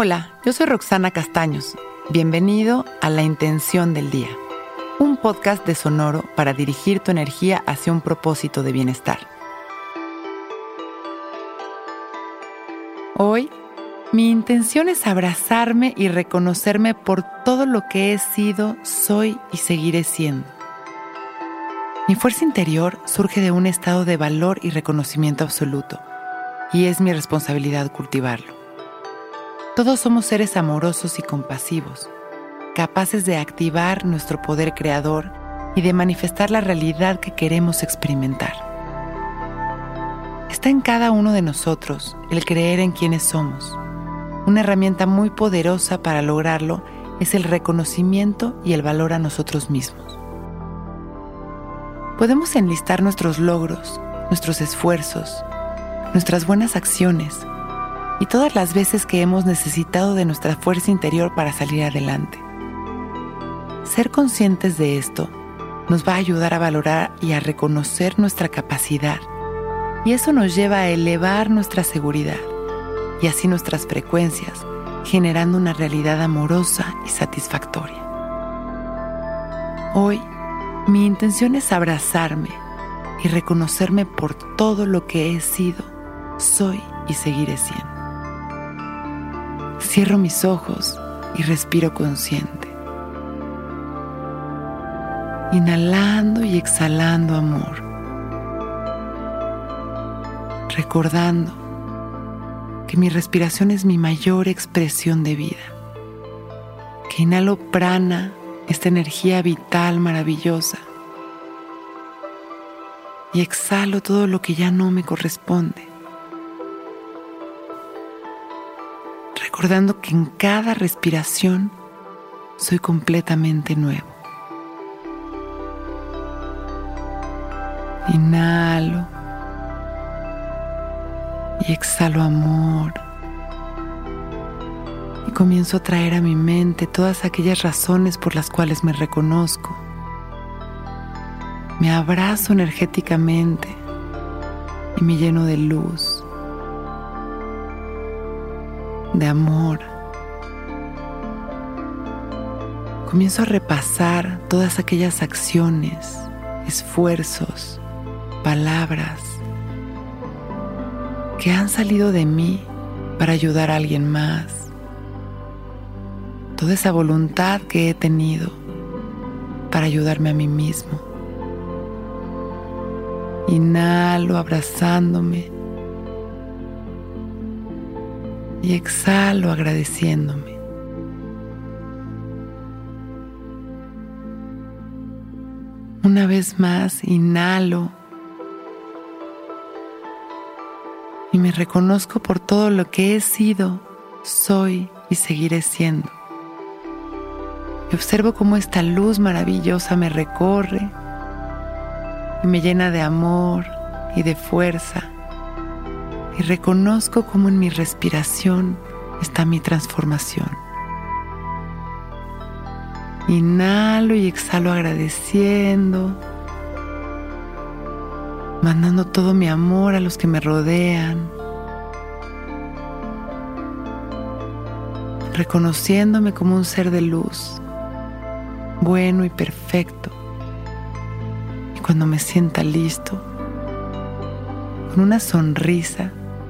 Hola, yo soy Roxana Castaños. Bienvenido a La Intención del Día, un podcast de Sonoro para dirigir tu energía hacia un propósito de bienestar. Hoy, mi intención es abrazarme y reconocerme por todo lo que he sido, soy y seguiré siendo. Mi fuerza interior surge de un estado de valor y reconocimiento absoluto, y es mi responsabilidad cultivarlo. Todos somos seres amorosos y compasivos, capaces de activar nuestro poder creador y de manifestar la realidad que queremos experimentar. Está en cada uno de nosotros el creer en quienes somos. Una herramienta muy poderosa para lograrlo es el reconocimiento y el valor a nosotros mismos. Podemos enlistar nuestros logros, nuestros esfuerzos, nuestras buenas acciones, y todas las veces que hemos necesitado de nuestra fuerza interior para salir adelante. Ser conscientes de esto nos va a ayudar a valorar y a reconocer nuestra capacidad y eso nos lleva a elevar nuestra seguridad y así nuestras frecuencias, generando una realidad amorosa y satisfactoria. Hoy, mi intención es abrazarme y reconocerme por todo lo que he sido, soy y seguiré siendo. Cierro mis ojos y respiro consciente. Inhalando y exhalando amor. Recordando que mi respiración es mi mayor expresión de vida. Que inhalo prana, esta energía vital maravillosa. Y exhalo todo lo que ya no me corresponde. Recordando que en cada respiración soy completamente nuevo. Inhalo y exhalo amor. Y comienzo a traer a mi mente todas aquellas razones por las cuales me reconozco. Me abrazo energéticamente y me lleno de luz de amor. Comienzo a repasar todas aquellas acciones, esfuerzos, palabras que han salido de mí para ayudar a alguien más. Toda esa voluntad que he tenido para ayudarme a mí mismo. Inhalo abrazándome y exhalo agradeciéndome. Una vez más, inhalo y me reconozco por todo lo que he sido, soy y seguiré siendo. Y observo cómo esta luz maravillosa me recorre y me llena de amor y de fuerza y reconozco cómo en mi respiración está mi transformación. Inhalo y exhalo agradeciendo, mandando todo mi amor a los que me rodean, reconociéndome como un ser de luz, bueno y perfecto. Y cuando me sienta listo, con una sonrisa,